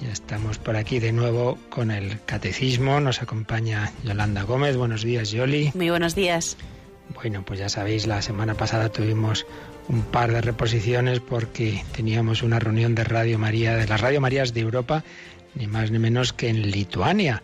Ya estamos por aquí de nuevo con el catecismo. Nos acompaña Yolanda Gómez. Buenos días, Yoli. Muy buenos días. Bueno, pues ya sabéis, la semana pasada tuvimos un par de reposiciones porque teníamos una reunión de Radio María, de las Radio Marías de Europa, ni más ni menos que en Lituania.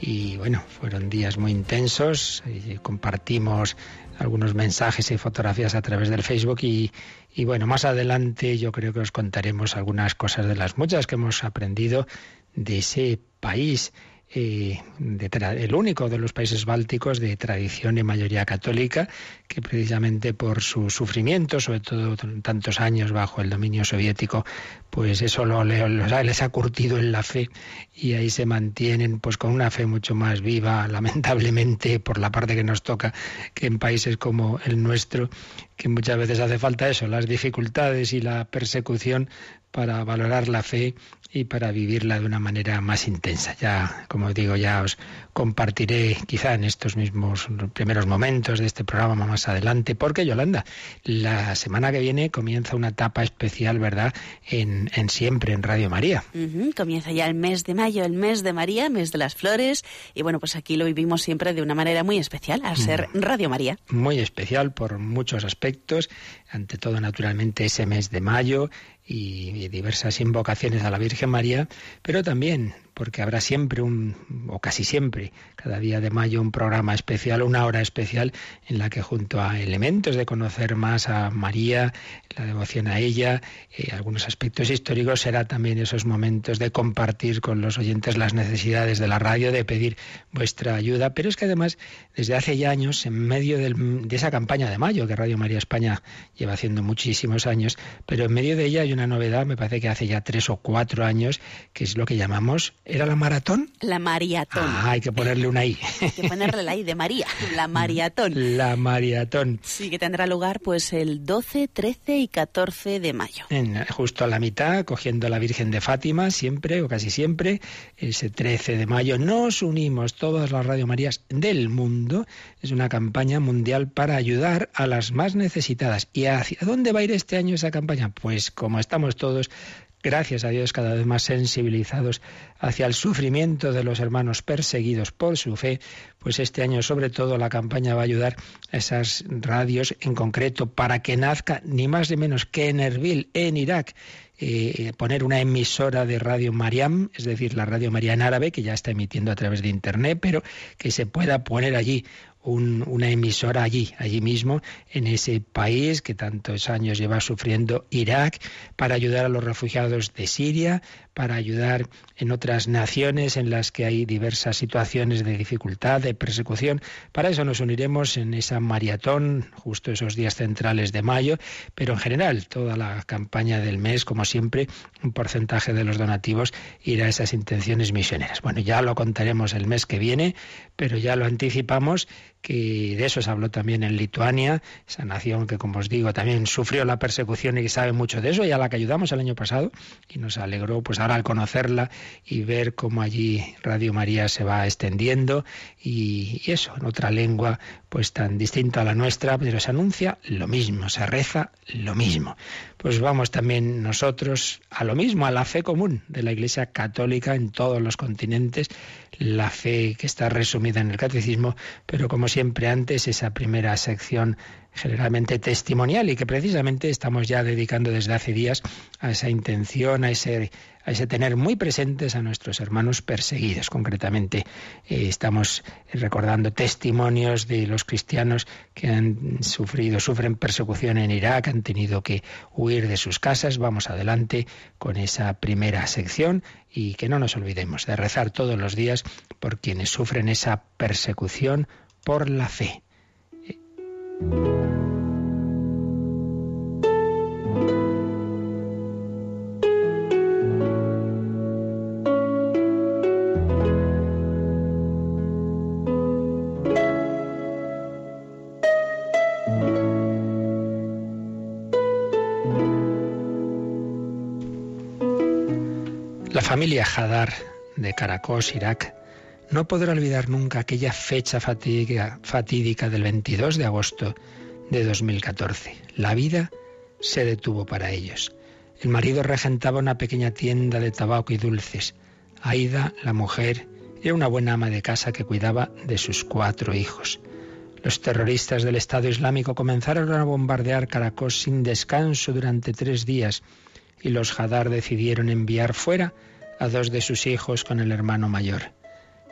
Y bueno, fueron días muy intensos. Y compartimos algunos mensajes y fotografías a través del Facebook y, y bueno, más adelante yo creo que os contaremos algunas cosas de las muchas que hemos aprendido de ese país. El único de los países bálticos de tradición y mayoría católica, que precisamente por su sufrimiento, sobre todo tantos años bajo el dominio soviético, pues eso lo, les ha curtido en la fe y ahí se mantienen pues con una fe mucho más viva, lamentablemente por la parte que nos toca, que en países como el nuestro, que muchas veces hace falta eso, las dificultades y la persecución para valorar la fe y para vivirla de una manera más intensa. Ya, como digo, ya os compartiré quizá en estos mismos primeros momentos de este programa más adelante, porque Yolanda, la semana que viene comienza una etapa especial, ¿verdad? En, en siempre, en Radio María. Comienza ya el mes de mayo, el mes de María, mes de las flores, y bueno, pues aquí lo vivimos siempre de una manera muy especial, al ser mm. Radio María. Muy especial por muchos aspectos, ante todo naturalmente ese mes de mayo, y diversas invocaciones a la Virgen María, pero también porque habrá siempre un, o casi siempre, cada día de mayo, un programa especial, una hora especial en la que junto a elementos de conocer más a María, la devoción a ella, eh, algunos aspectos históricos, será también esos momentos de compartir con los oyentes las necesidades de la radio, de pedir vuestra ayuda. Pero es que además, desde hace ya años, en medio de esa campaña de mayo, que Radio María España lleva haciendo muchísimos años, pero en medio de ella hay una novedad, me parece que hace ya tres o cuatro años, que es lo que llamamos ¿Era la maratón? La maratón. Ah, hay que ponerle una I. hay que ponerle la I de María, la maratón. La maratón. Sí, que tendrá lugar pues el 12, 13 y 14 de mayo. justo a la mitad, cogiendo a la Virgen de Fátima, siempre o casi siempre, ese 13 de mayo, nos unimos todas las Radio Marías del mundo. Es una campaña mundial para ayudar a las más necesitadas. ¿Y hacia dónde va a ir este año esa campaña? Pues como estamos todos gracias a Dios, cada vez más sensibilizados hacia el sufrimiento de los hermanos perseguidos por su fe, pues este año sobre todo la campaña va a ayudar a esas radios en concreto para que nazca ni más ni menos que en Erbil, en Irak, eh, poner una emisora de Radio Mariam, es decir, la Radio María en árabe, que ya está emitiendo a través de Internet, pero que se pueda poner allí una emisora allí, allí mismo, en ese país que tantos años lleva sufriendo Irak, para ayudar a los refugiados de Siria, para ayudar en otras naciones en las que hay diversas situaciones de dificultad, de persecución. Para eso nos uniremos en esa maratón, justo esos días centrales de mayo, pero en general toda la campaña del mes, como siempre, un porcentaje de los donativos irá a esas intenciones misioneras. Bueno, ya lo contaremos el mes que viene, pero ya lo anticipamos que de eso se habló también en Lituania, esa nación que, como os digo, también sufrió la persecución y que sabe mucho de eso, y a la que ayudamos el año pasado, y nos alegró pues ahora al conocerla y ver cómo allí Radio María se va extendiendo, y, y eso, en otra lengua, pues tan distinta a la nuestra, pero se anuncia lo mismo, se reza lo mismo. Pues vamos también nosotros a lo mismo, a la fe común de la Iglesia Católica en todos los continentes, la fe que está resumida en el catecismo, pero como siempre antes, esa primera sección generalmente testimonial y que precisamente estamos ya dedicando desde hace días a esa intención, a ese, a ese tener muy presentes a nuestros hermanos perseguidos. Concretamente, eh, estamos recordando testimonios de los cristianos que han sufrido, sufren persecución en Irak, han tenido que huir de sus casas. Vamos adelante con esa primera sección y que no nos olvidemos de rezar todos los días por quienes sufren esa persecución por la fe. La familia Hadar de Caracos, Irak, no podrá olvidar nunca aquella fecha fatídica, fatídica del 22 de agosto de 2014. La vida se detuvo para ellos. El marido regentaba una pequeña tienda de tabaco y dulces. Aida, la mujer, era una buena ama de casa que cuidaba de sus cuatro hijos. Los terroristas del Estado Islámico comenzaron a bombardear Caracos sin descanso durante tres días y los Hadar decidieron enviar fuera a dos de sus hijos con el hermano mayor.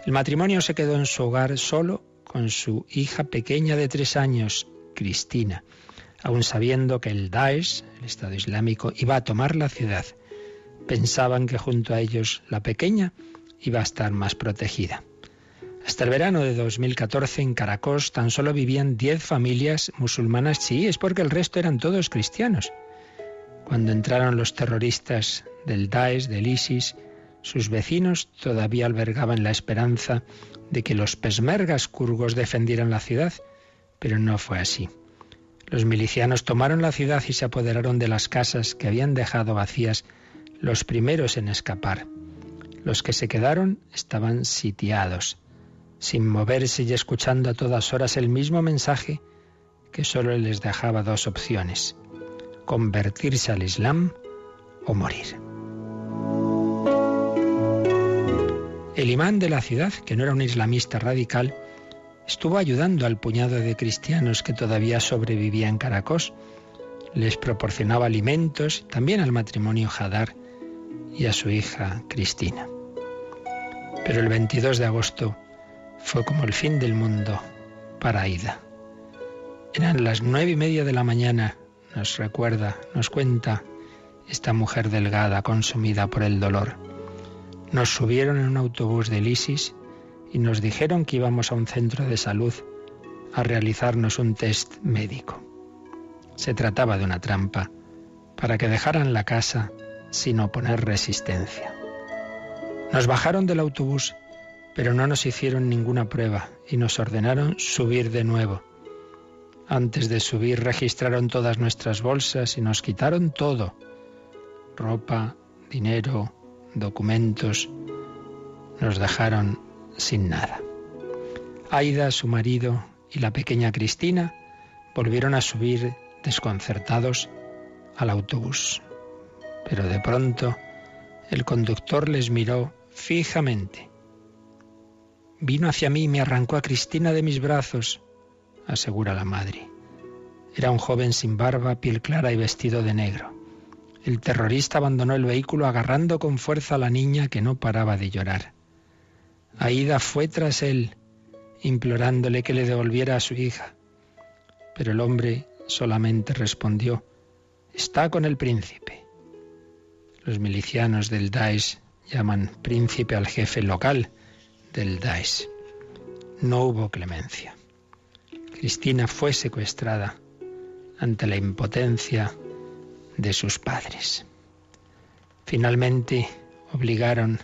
El matrimonio se quedó en su hogar solo con su hija pequeña de tres años, Cristina, aun sabiendo que el Daesh, el Estado Islámico, iba a tomar la ciudad. Pensaban que junto a ellos la pequeña iba a estar más protegida. Hasta el verano de 2014 en Caracos tan solo vivían 10 familias musulmanas chiíes porque el resto eran todos cristianos. Cuando entraron los terroristas del Daesh, del ISIS, sus vecinos todavía albergaban la esperanza de que los pesmergas kurgos defendieran la ciudad, pero no fue así. Los milicianos tomaron la ciudad y se apoderaron de las casas que habían dejado vacías los primeros en escapar. Los que se quedaron estaban sitiados, sin moverse y escuchando a todas horas el mismo mensaje que solo les dejaba dos opciones, convertirse al Islam o morir. El imán de la ciudad, que no era un islamista radical, estuvo ayudando al puñado de cristianos que todavía sobrevivían en Caracos. Les proporcionaba alimentos, también al matrimonio Hadar y a su hija Cristina. Pero el 22 de agosto fue como el fin del mundo para Aida. Eran las nueve y media de la mañana, nos recuerda, nos cuenta esta mujer delgada, consumida por el dolor. Nos subieron en un autobús del ISIS y nos dijeron que íbamos a un centro de salud a realizarnos un test médico. Se trataba de una trampa para que dejaran la casa sin oponer resistencia. Nos bajaron del autobús, pero no nos hicieron ninguna prueba y nos ordenaron subir de nuevo. Antes de subir registraron todas nuestras bolsas y nos quitaron todo. Ropa, dinero, documentos, nos dejaron sin nada. Aida, su marido y la pequeña Cristina volvieron a subir desconcertados al autobús. Pero de pronto el conductor les miró fijamente. Vino hacia mí y me arrancó a Cristina de mis brazos, asegura la madre. Era un joven sin barba, piel clara y vestido de negro. El terrorista abandonó el vehículo agarrando con fuerza a la niña que no paraba de llorar. Aida fue tras él, implorándole que le devolviera a su hija. Pero el hombre solamente respondió, está con el príncipe. Los milicianos del Daesh llaman príncipe al jefe local del Daesh. No hubo clemencia. Cristina fue secuestrada ante la impotencia de sus padres. Finalmente obligaron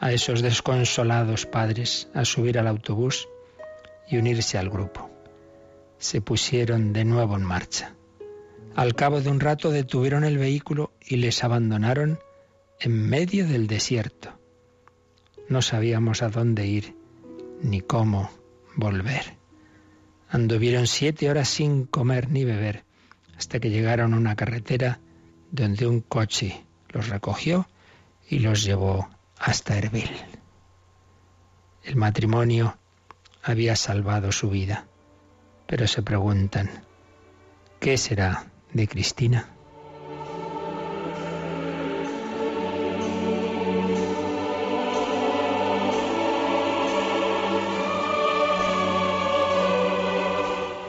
a esos desconsolados padres a subir al autobús y unirse al grupo. Se pusieron de nuevo en marcha. Al cabo de un rato detuvieron el vehículo y les abandonaron en medio del desierto. No sabíamos a dónde ir ni cómo volver. Anduvieron siete horas sin comer ni beber hasta que llegaron a una carretera donde un coche los recogió y los llevó hasta Erbil. El matrimonio había salvado su vida, pero se preguntan, ¿qué será de Cristina?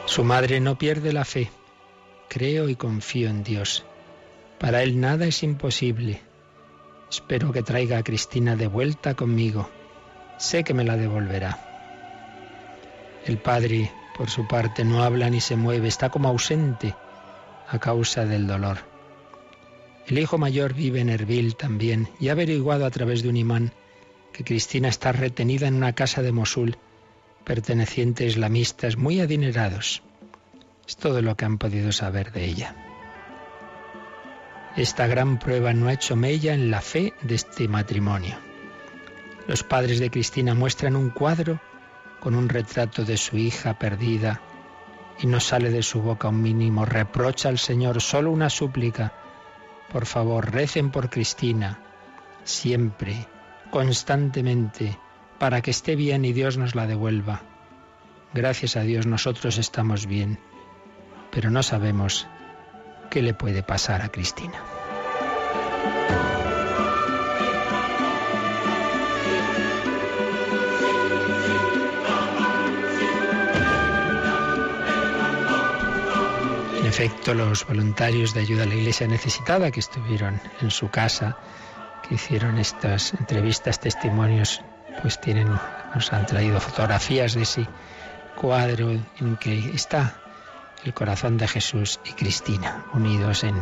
Su madre no pierde la fe Creo y confío en Dios. Para Él nada es imposible. Espero que traiga a Cristina de vuelta conmigo. Sé que me la devolverá. El padre, por su parte, no habla ni se mueve, está como ausente a causa del dolor. El hijo mayor vive en Erbil también y ha averiguado a través de un imán que Cristina está retenida en una casa de Mosul perteneciente a islamistas muy adinerados. Es todo lo que han podido saber de ella. esta gran prueba no ha hecho mella en la fe de este matrimonio. Los padres de Cristina muestran un cuadro con un retrato de su hija perdida y no sale de su boca un mínimo reprocha al Señor, solo una súplica. Por favor, recen por Cristina, siempre, constantemente, para que esté bien y Dios nos la devuelva. Gracias a Dios nosotros estamos bien, pero no sabemos qué le puede pasar a Cristina. En efecto, los voluntarios de ayuda a la Iglesia necesitada que estuvieron en su casa, que hicieron estas entrevistas, testimonios, pues tienen, nos han traído fotografías de ese cuadro en que está el corazón de Jesús y Cristina, unidos en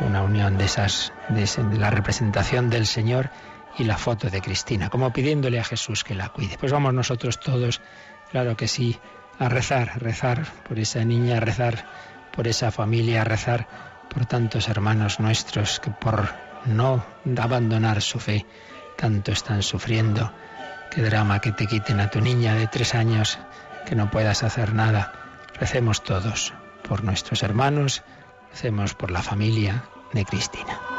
una unión de esas, de, la representación del Señor y la foto de Cristina, como pidiéndole a Jesús que la cuide. Pues vamos nosotros todos, claro que sí, a rezar, a rezar por esa niña, a rezar por esa familia, a rezar por tantos hermanos nuestros que por no abandonar su fe tanto están sufriendo. Qué drama que te quiten a tu niña de tres años, que no puedas hacer nada Recemos todos por nuestros hermanos, recemos por la familia de Cristina.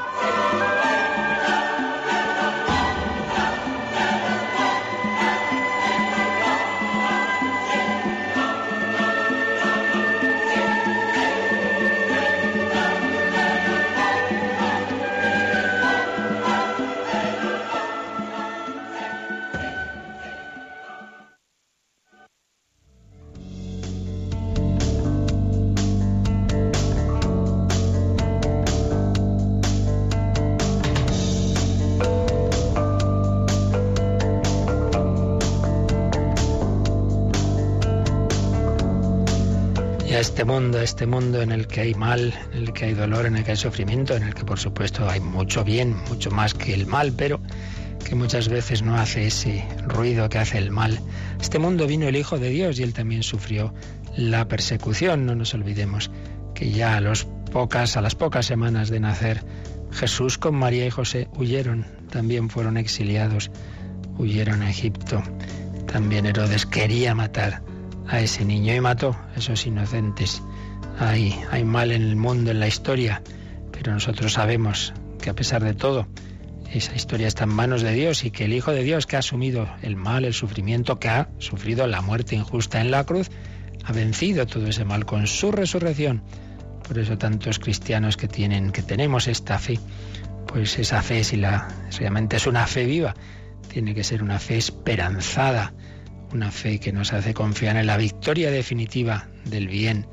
Este mundo, este mundo en el que hay mal, en el que hay dolor, en el que hay sufrimiento, en el que por supuesto hay mucho bien, mucho más que el mal, pero que muchas veces no hace ese ruido que hace el mal. Este mundo vino el Hijo de Dios y él también sufrió la persecución. No nos olvidemos que ya a, pocas, a las pocas semanas de nacer, Jesús con María y José huyeron, también fueron exiliados, huyeron a Egipto. También Herodes quería matar a ese niño y mató a esos inocentes. Hay, hay mal en el mundo, en la historia, pero nosotros sabemos que a pesar de todo, esa historia está en manos de Dios y que el Hijo de Dios que ha asumido el mal, el sufrimiento, que ha sufrido la muerte injusta en la cruz, ha vencido todo ese mal con su resurrección. Por eso tantos cristianos que tienen, que tenemos esta fe, pues esa fe, si la realmente es una fe viva, tiene que ser una fe esperanzada, una fe que nos hace confiar en la victoria definitiva del bien,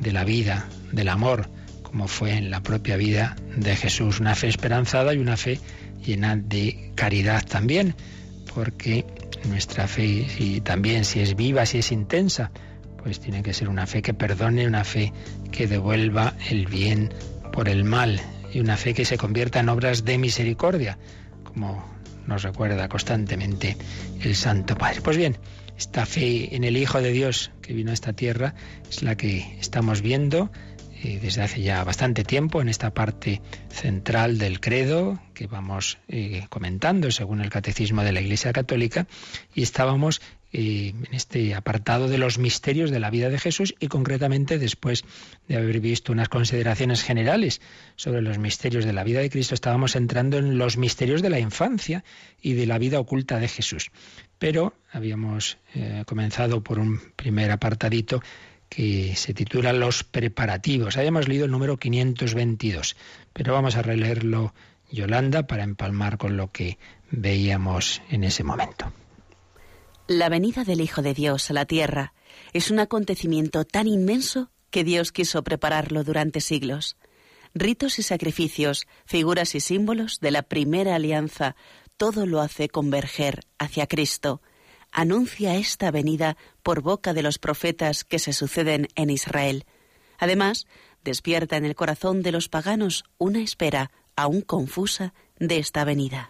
de la vida, del amor, como fue en la propia vida de Jesús. Una fe esperanzada y una fe llena de caridad también, porque nuestra fe, y también si es viva, si es intensa, pues tiene que ser una fe que perdone, una fe que devuelva el bien por el mal y una fe que se convierta en obras de misericordia, como nos recuerda constantemente el Santo Padre. Pues bien, esta fe en el Hijo de Dios que vino a esta tierra es la que estamos viendo eh, desde hace ya bastante tiempo en esta parte central del credo que vamos eh, comentando según el catecismo de la Iglesia Católica y estábamos eh, en este apartado de los misterios de la vida de Jesús y concretamente después de haber visto unas consideraciones generales sobre los misterios de la vida de Cristo, estábamos entrando en los misterios de la infancia y de la vida oculta de Jesús. Pero habíamos eh, comenzado por un primer apartadito que se titula Los preparativos. Habíamos leído el número 522, pero vamos a releerlo Yolanda para empalmar con lo que veíamos en ese momento. La venida del Hijo de Dios a la tierra es un acontecimiento tan inmenso que Dios quiso prepararlo durante siglos. Ritos y sacrificios, figuras y símbolos de la primera alianza, todo lo hace converger hacia Cristo. Anuncia esta venida por boca de los profetas que se suceden en Israel. Además, despierta en el corazón de los paganos una espera aún confusa de esta venida.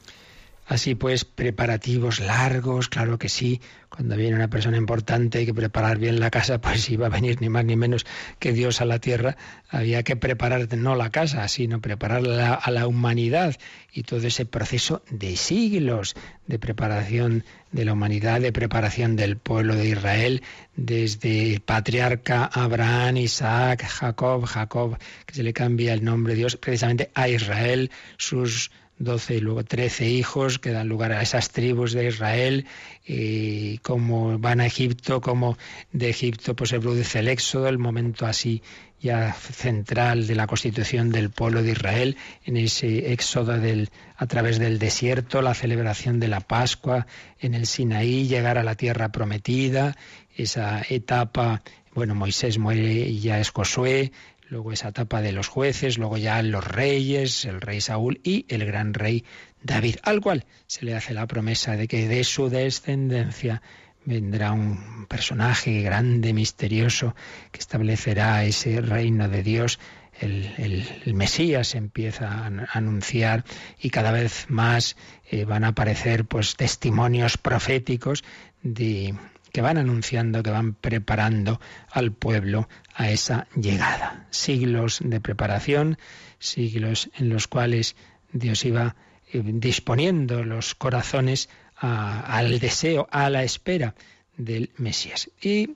Así pues, preparativos largos, claro que sí. Cuando viene una persona importante hay que preparar bien la casa, pues iba a venir ni más ni menos que Dios a la tierra. Había que preparar no la casa, sino preparar a la humanidad y todo ese proceso de siglos de preparación de la humanidad, de preparación del pueblo de Israel, desde el patriarca Abraham, Isaac, Jacob, Jacob, que se le cambia el nombre de Dios precisamente a Israel, sus doce y luego trece hijos que dan lugar a esas tribus de Israel, y como van a Egipto, como de Egipto pues se produce el éxodo, el momento así ya central de la constitución del pueblo de Israel, en ese éxodo del, a través del desierto, la celebración de la Pascua en el Sinaí, llegar a la tierra prometida, esa etapa, bueno, Moisés muere y ya es Josué, luego esa etapa de los jueces, luego ya los reyes, el rey Saúl y el gran rey David, al cual se le hace la promesa de que de su descendencia vendrá un personaje grande, misterioso, que establecerá ese reino de Dios. El, Mesías empieza a anunciar y cada vez más eh, van a aparecer pues testimonios proféticos de, que van anunciando, que van preparando al pueblo a esa llegada. Siglos de preparación, siglos en los cuales Dios iba eh, disponiendo los corazones al deseo, a la espera del Mesías. Y,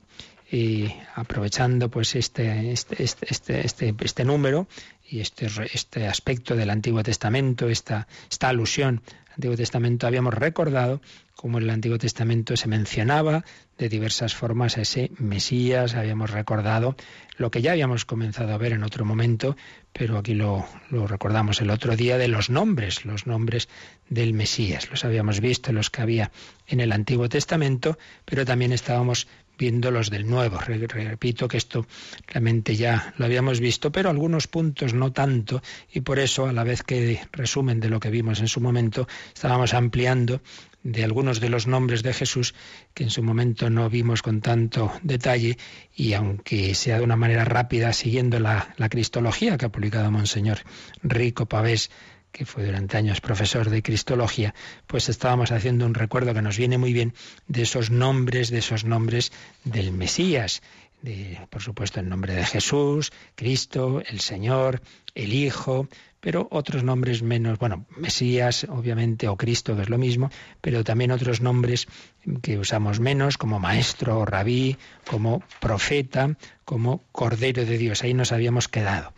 aprovechando pues este, este, este, este, este número y este, este aspecto del Antiguo Testamento, esta, esta alusión al Antiguo Testamento, habíamos recordado cómo en el Antiguo Testamento se mencionaba de diversas formas a ese Mesías, habíamos recordado lo que ya habíamos comenzado a ver en otro momento, pero aquí lo, lo recordamos el otro día de los nombres, los nombres del Mesías. Los habíamos visto, los que había en el Antiguo Testamento, pero también estábamos viendo los del nuevo. Repito que esto realmente ya lo habíamos visto, pero algunos puntos no tanto, y por eso, a la vez que resumen de lo que vimos en su momento, estábamos ampliando de algunos de los nombres de Jesús que en su momento no vimos con tanto detalle y aunque sea de una manera rápida siguiendo la, la cristología que ha publicado Monseñor Rico Pavés que fue durante años profesor de Cristología, pues estábamos haciendo un recuerdo que nos viene muy bien de esos nombres, de esos nombres del Mesías. De, por supuesto, el nombre de Jesús, Cristo, el Señor, el Hijo, pero otros nombres menos, bueno, Mesías, obviamente, o Cristo, es lo mismo, pero también otros nombres que usamos menos, como Maestro o Rabí, como Profeta, como Cordero de Dios. Ahí nos habíamos quedado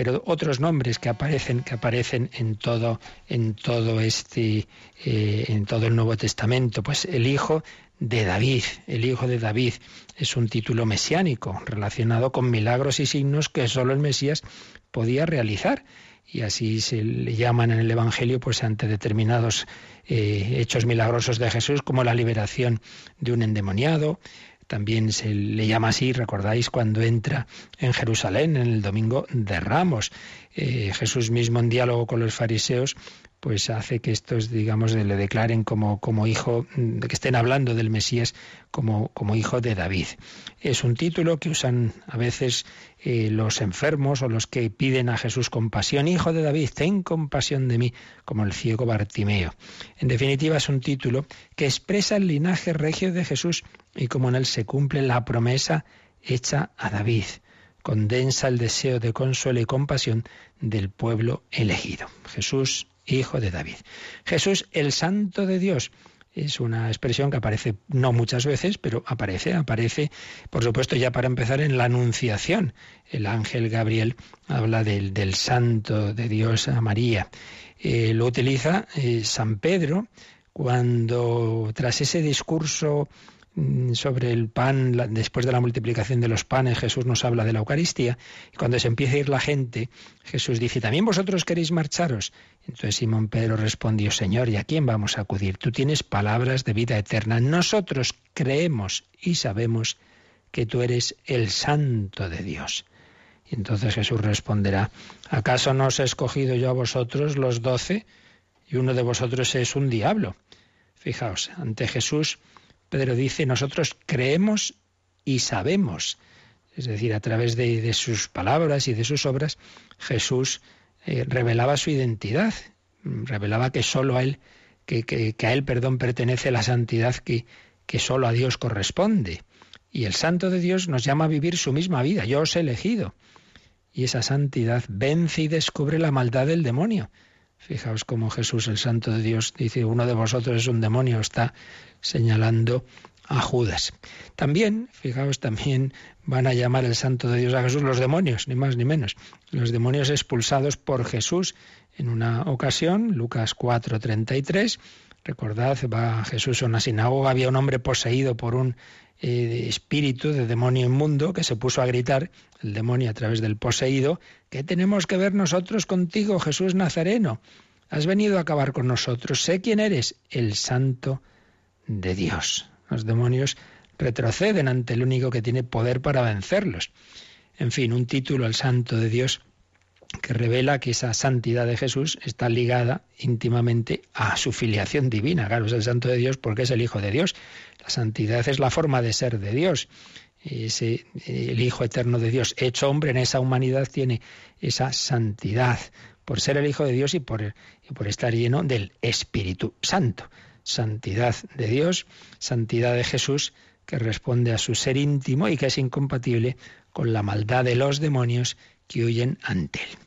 pero otros nombres que aparecen, que aparecen en todo, en todo este, eh, en todo el Nuevo Testamento, pues el hijo de David, el hijo de David, es un título mesiánico relacionado con milagros y signos que solo el Mesías podía realizar y así se le llaman en el Evangelio pues ante determinados eh, hechos milagrosos de Jesús como la liberación de un endemoniado, también se le llama así, recordáis, cuando entra en Jerusalén en el domingo de Ramos. Eh, Jesús mismo en diálogo con los fariseos pues hace que estos, digamos, le declaren como, como hijo, que estén hablando del Mesías como, como hijo de David. Es un título que usan a veces eh, los enfermos o los que piden a Jesús compasión. Hijo de David, ten compasión de mí, como el ciego Bartimeo. En definitiva, es un título que expresa el linaje regio de Jesús y como en él se cumple la promesa hecha a David condensa el deseo de consuelo y compasión del pueblo elegido. Jesús hijo de David. Jesús, el santo de Dios. Es una expresión que aparece no muchas veces, pero aparece, aparece, por supuesto, ya para empezar en la Anunciación. El ángel Gabriel habla del, santo de Dios a María. Eh, lo utiliza eh, San Pedro cuando, tras ese discurso sobre el pan, después de la multiplicación de los panes, Jesús nos habla de la Eucaristía. Y cuando se empieza a ir la gente, Jesús dice, ¿también vosotros queréis marcharos? Entonces Simón Pedro respondió, Señor, ¿y a quién vamos a acudir? Tú tienes palabras de vida eterna. Nosotros creemos y sabemos que tú eres el santo de Dios. Y entonces Jesús responderá, ¿acaso no os he escogido yo a vosotros los doce? Y uno de vosotros es un diablo. Fijaos, ante Jesús Pedro dice, nosotros creemos y sabemos. Es decir, a través de, sus palabras y de sus obras, Jesús eh, revelaba su identidad, revelaba que sólo a Él que, que, a Él, perdón, pertenece la santidad que, que solo a Dios corresponde. Y el Santo de Dios nos llama a vivir su misma vida. Yo os he elegido. Y esa santidad vence y descubre la maldad del demonio. Fijaos cómo Jesús, el Santo de Dios, dice, uno de vosotros es un demonio, está señalando a Judas. También, fijaos, también van a llamar el Santo de Dios a Jesús los demonios, ni más ni menos. Los demonios expulsados por Jesús en una ocasión, Lucas 4:33, recordad, va Jesús a una sinagoga, había un hombre poseído por un eh, espíritu de demonio inmundo que se puso a gritar, el demonio a través del poseído, ¿qué tenemos que ver nosotros contigo, Jesús Nazareno? Has venido a acabar con nosotros, sé quién eres, el santo Dios. Los demonios retroceden ante el único que tiene poder para vencerlos. En fin, un título al santo de Dios que revela que esa santidad de Jesús está ligada íntimamente a su filiación divina. Claro, es el santo de Dios porque es el Hijo de Dios. La santidad es la forma de ser de Dios. Ese, el Hijo eterno de Dios, hecho hombre en esa humanidad, tiene esa santidad por ser el Hijo de Dios y por, y por estar lleno del Espíritu Santo. Santidad de Dios, santidad de Jesús, que responde a su ser íntimo y que es incompatible con la maldad de los demonios que huyen ante él.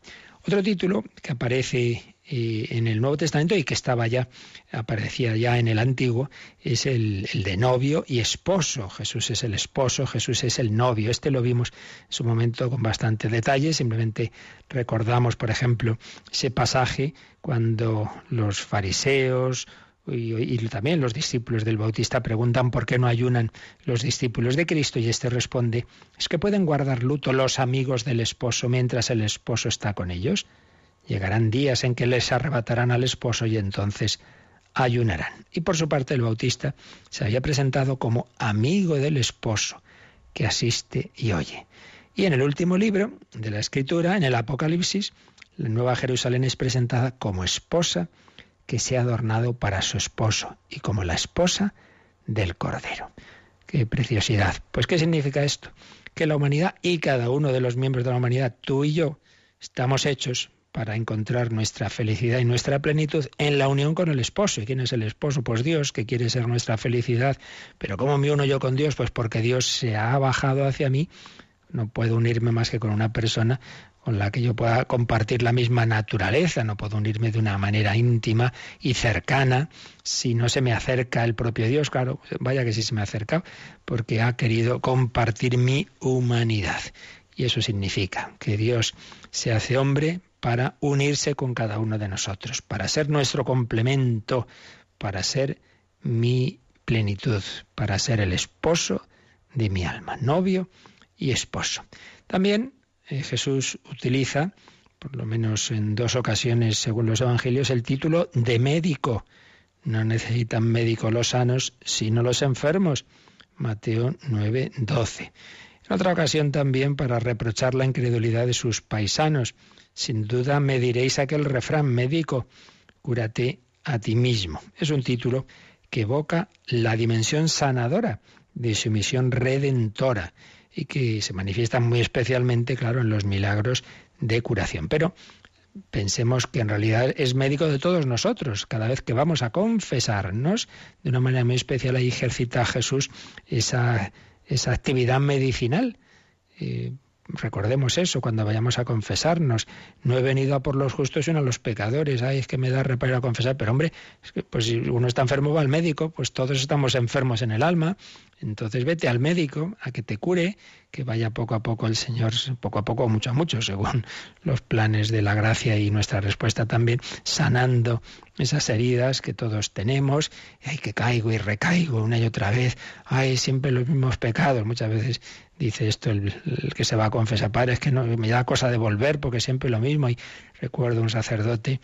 Otro título que aparece eh, en el Nuevo Testamento y que estaba ya, aparecía ya en el Antiguo, es el, el, de novio y esposo. Jesús es el esposo, Jesús es el novio. Este lo vimos en su momento con bastante detalle. Simplemente recordamos, por ejemplo, ese pasaje cuando los fariseos y, también los discípulos del Bautista preguntan por qué no ayunan los discípulos de Cristo y este responde, es que pueden guardar luto los amigos del esposo mientras el esposo está con ellos. Llegarán días en que les arrebatarán al esposo y entonces ayunarán. Y por su parte el Bautista se había presentado como amigo del esposo que asiste y oye. Y en el último libro de la Escritura, en el Apocalipsis, la Nueva Jerusalén es presentada como esposa que se ha adornado para su esposo y como la esposa del Cordero. ¡Qué preciosidad! Pues ¿qué significa esto? Que la humanidad y cada uno de los miembros de la humanidad, tú y yo, estamos hechos para encontrar nuestra felicidad y nuestra plenitud en la unión con el esposo. ¿Y quién es el esposo? Pues Dios, que quiere ser nuestra felicidad. Pero ¿cómo me uno yo con Dios? Pues porque Dios se ha bajado hacia mí. No puedo unirme más que con una persona con la que yo pueda compartir la misma naturaleza, no puedo unirme de una manera íntima y cercana si no se me acerca el propio Dios, claro, vaya que sí se me ha acercado, porque ha querido compartir mi humanidad. Y eso significa que Dios se hace hombre para unirse con cada uno de nosotros, para ser nuestro complemento, para ser mi plenitud, para ser el esposo de mi alma, novio y esposo. También eh, Jesús utiliza, por lo menos en dos ocasiones según los evangelios, el título de médico. No necesitan médico los sanos, sino los enfermos. Mateo 9, 12. En otra ocasión también para reprochar la incredulidad de sus paisanos. Sin duda me diréis aquel refrán médico, cúrate a ti mismo. Es un título que evoca la dimensión sanadora de su misión redentora y que se manifiestan muy especialmente, claro, en los milagros de curación. Pero pensemos que en realidad es médico de todos nosotros. Cada vez que vamos a confesarnos, de una manera muy especial, ahí ejercita Jesús esa, esa actividad medicinal. Eh, recordemos eso cuando vayamos a confesarnos. No he venido a por los justos sino a los pecadores. Ay, es que me da reparo a confesar. Pero hombre, pues si uno está enfermo va al médico, pues todos estamos enfermos en el alma. Entonces vete al médico a que te cure, que vaya poco a poco el Señor, poco a poco, mucho a mucho, según los planes de la gracia y nuestra respuesta también, sanando esas heridas que todos tenemos. Ay, que caigo y recaigo una y otra vez. Ay, siempre los mismos pecados. Muchas veces dice esto el, que se va a confesar, padre, es que no, me da cosa de volver porque siempre lo mismo. Y recuerdo un sacerdote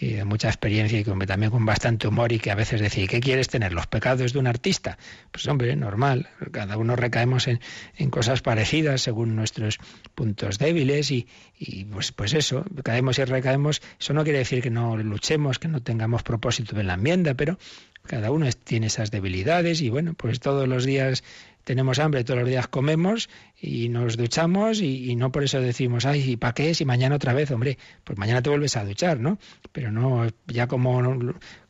que mucha experiencia y también con bastante humor y que a veces decía, ¿qué quieres tener? ¿Los pecados de un artista? Pues hombre, normal, cada uno recaemos en, cosas parecidas según nuestros puntos débiles y, y, pues, pues eso, caemos y recaemos, eso no quiere decir que no luchemos, que no tengamos propósito en la enmienda, pero cada uno tiene esas debilidades y bueno, pues todos los días tenemos hambre, todos los días comemos y nos duchamos y, no por eso decimos, ay, ¿y para qué? Si mañana otra vez, hombre, pues mañana te vuelves a duchar, ¿no? Pero no, ya como,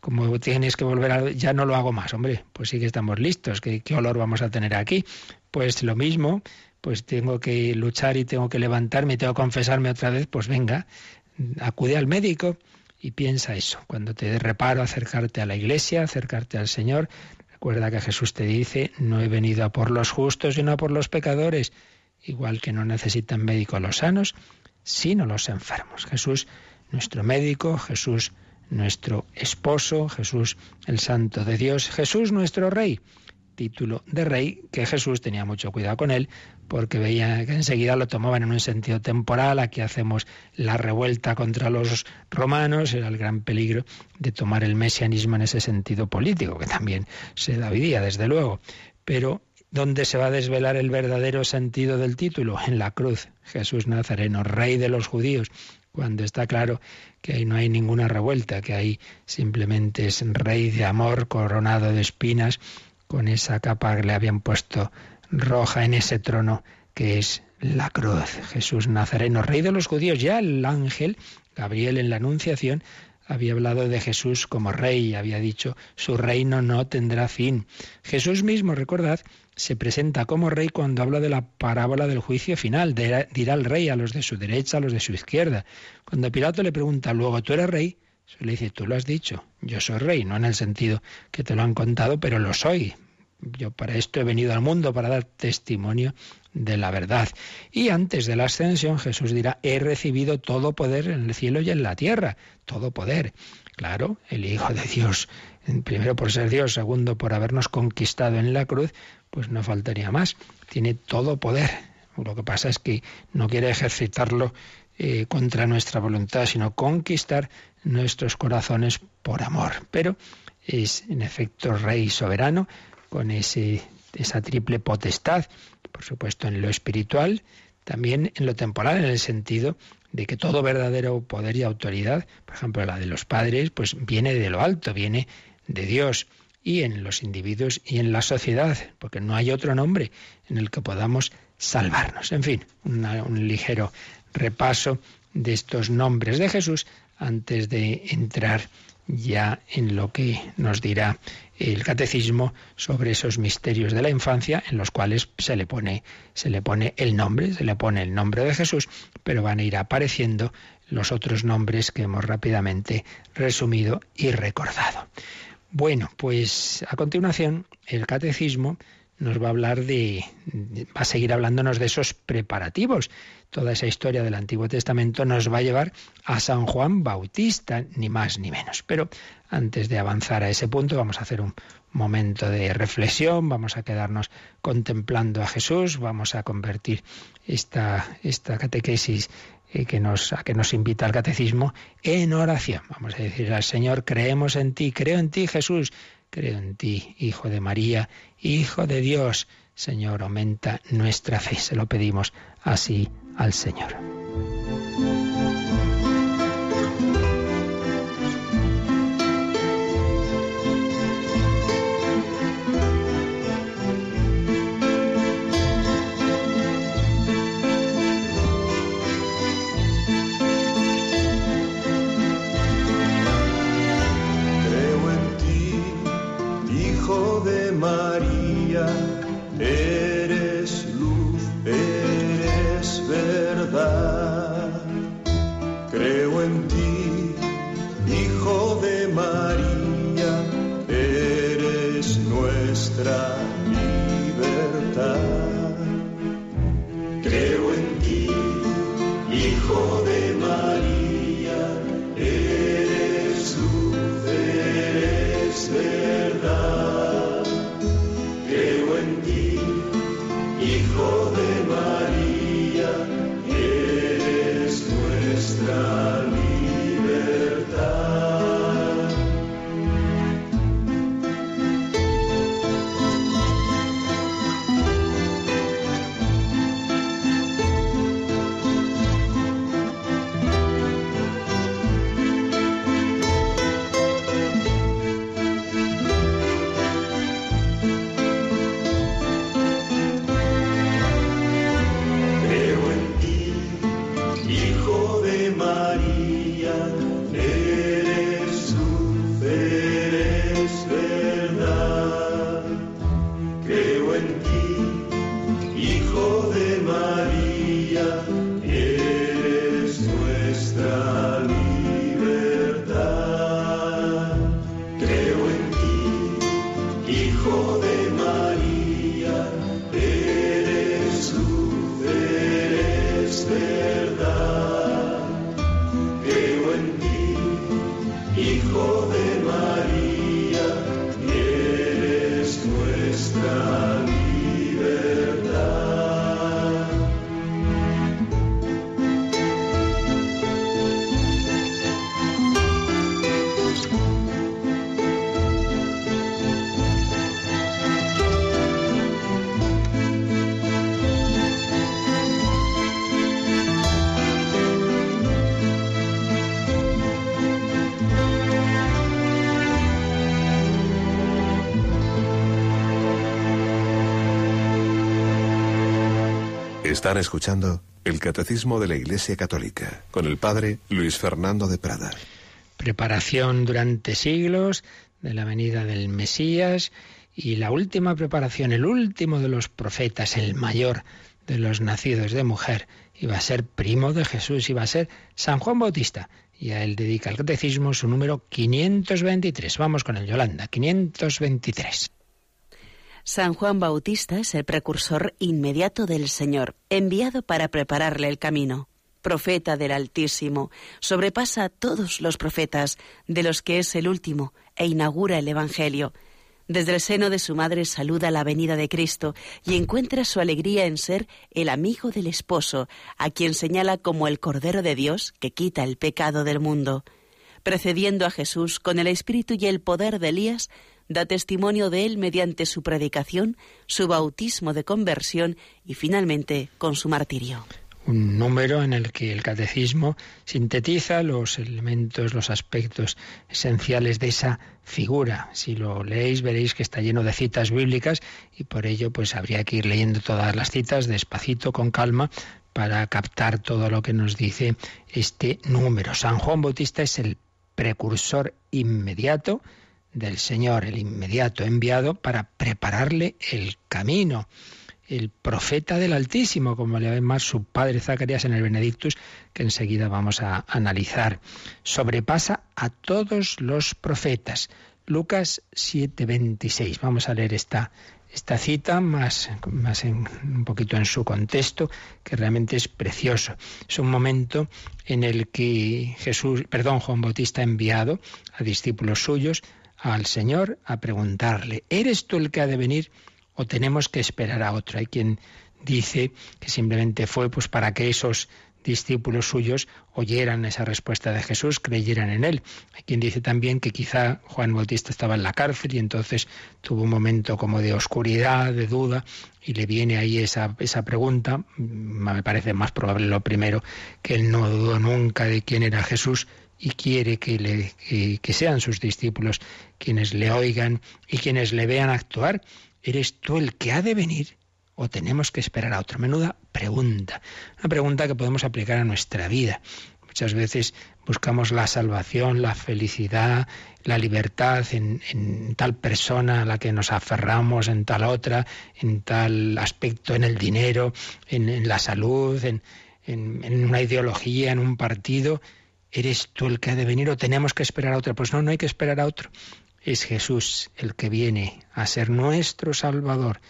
como tienes que volver a, ya no lo hago más, hombre, pues sí que estamos listos, ¿qué, qué olor vamos a tener aquí? Pues lo mismo, pues tengo que luchar y tengo que levantarme y tengo que confesarme otra vez, pues venga, acude al médico y piensa eso. Cuando te dé reparo acercarte a la iglesia, acercarte al Señor, recuerda que Jesús te dice, no he venido a por los justos sino a por los pecadores, igual que no necesitan médico los sanos, sino los enfermos. Jesús, nuestro médico, Jesús, nuestro esposo, Jesús, el Santo de Dios, Jesús, nuestro Rey título de rey, que Jesús tenía mucho cuidado con él, porque veía que enseguida lo tomaban en un sentido temporal, aquí hacemos la revuelta contra los romanos, era el gran peligro de tomar el mesianismo en ese sentido político, que también se da desde luego. Pero ¿Dónde se va a desvelar el verdadero sentido del título? En la cruz. Jesús Nazareno, Rey de los judíos, cuando está claro que ahí no hay ninguna revuelta, que ahí simplemente es Rey de amor coronado de espinas con esa capa que le habían puesto roja en ese trono que es la cruz. Jesús Nazareno, rey de los judíos. Ya el ángel, Gabriel en la Anunciación, había hablado de Jesús como rey, había dicho, su reino no tendrá fin. Jesús mismo, recordad, se presenta como rey cuando habla de la parábola del juicio final. Dirá el rey a los de su derecha, a los de su izquierda. Cuando Pilato le pregunta, luego, ¿tú eres rey? Se le dice, tú lo has dicho, yo soy rey, no en el sentido que te lo han contado, pero lo soy. Yo para esto he venido al mundo, para dar testimonio de la verdad. Y antes de la ascensión Jesús dirá, he recibido todo poder en el cielo y en la tierra, todo poder. Claro, el Hijo de Dios, primero por ser Dios, segundo por habernos conquistado en la cruz, pues no faltaría más. Tiene todo poder. Lo que pasa es que no quiere ejercitarlo eh, contra nuestra voluntad, sino conquistar nuestros corazones por amor. Pero es en efecto rey soberano con ese, esa triple potestad, por supuesto en lo espiritual, también en lo temporal, en el sentido de que todo verdadero poder y autoridad, por ejemplo la de los padres, pues viene de lo alto, viene de Dios y en los individuos y en la sociedad, porque no hay otro nombre en el que podamos salvarnos. En fin, un ligero repaso de estos nombres de Jesús antes de entrar ya en lo que nos dirá el catecismo sobre esos misterios de la infancia en los cuales se le pone se le pone el nombre, se le pone el nombre de Jesús, pero van a ir apareciendo los otros nombres que hemos rápidamente resumido y recordado. Bueno, pues a continuación el catecismo nos va a hablar de, va a seguir hablándonos de esos preparativos. Toda esa historia del Antiguo Testamento nos va a llevar a San Juan Bautista, ni más ni menos. Pero antes de avanzar a ese punto, vamos a hacer un momento de reflexión, vamos a quedarnos contemplando a Jesús, vamos a convertir esta, esta catequesis eh, que nos, a que nos invita al catecismo en oración. Vamos a decir al Señor, creemos en ti, creo en ti Jesús, creo en ti, Hijo de María, Hijo de Dios. Señor, aumenta nuestra fe. Se lo pedimos así al Señor. María, eres luz, eres verdad. Creo en ti, Hijo de María, eres nuestra libertad. Están escuchando el Catecismo de la Iglesia Católica con el Padre Luis Fernando de Prada. Preparación durante siglos de la venida del Mesías y la última preparación, el último de los profetas, el mayor de los nacidos de mujer, iba a ser primo de Jesús, iba a ser San Juan Bautista. Y a él dedica el catecismo su número 523. Vamos con el Yolanda, 523. San Juan Bautista es el precursor inmediato del Señor, enviado para prepararle el camino. Profeta del Altísimo, sobrepasa a todos los profetas, de los que es el último, e inaugura el Evangelio. Desde el seno de su madre saluda la venida de Cristo y encuentra su alegría en ser el amigo del esposo, a quien señala como el Cordero de Dios que quita el pecado del mundo. Precediendo a Jesús con el espíritu y el poder de Elías, da testimonio de él mediante su predicación, su bautismo de conversión y finalmente con su martirio un número en el que el catecismo sintetiza los elementos, los aspectos esenciales de esa figura. Si lo leéis veréis que está lleno de citas bíblicas y por ello pues habría que ir leyendo todas las citas despacito, con calma, para captar todo lo que nos dice este número. San Juan Bautista es el precursor inmediato del Señor, el inmediato enviado para prepararle el camino. El profeta del Altísimo, como le llama su padre Zacarías en el Benedictus, que enseguida vamos a analizar. Sobrepasa a todos los profetas. Lucas 7:26. Vamos a leer esta, esta cita más, más en, un poquito en su contexto, que realmente es precioso. Es un momento en el que Jesús, perdón, Juan Bautista ha enviado a discípulos suyos al Señor a preguntarle, ¿eres tú el que ha de venir o tenemos que esperar a otro? Hay quien dice que simplemente fue pues para que esos discípulos suyos oyeran esa respuesta de Jesús, creyeran en él. Hay quien dice también que quizá Juan Bautista estaba en la cárcel y entonces tuvo un momento como de oscuridad, de duda, y le viene ahí esa, esa pregunta. Me parece más probable lo primero, que él no dudó nunca de quién era Jesús y quiere que, le, que, sean sus discípulos quienes le oigan y quienes le vean actuar. ¿Eres tú el que ha de venir o tenemos que esperar a otro? Menuda pregunta. Una pregunta que podemos aplicar a nuestra vida. Muchas veces buscamos la salvación, la felicidad, la libertad en, tal persona a la que nos aferramos, en tal otra, en tal aspecto, en el dinero, en, la salud, en, una ideología, en un partido. ¿Eres tú el que ha de venir o tenemos que esperar a otro? Pues no, no hay que esperar a otro. Es Jesús el que viene a ser nuestro Salvador.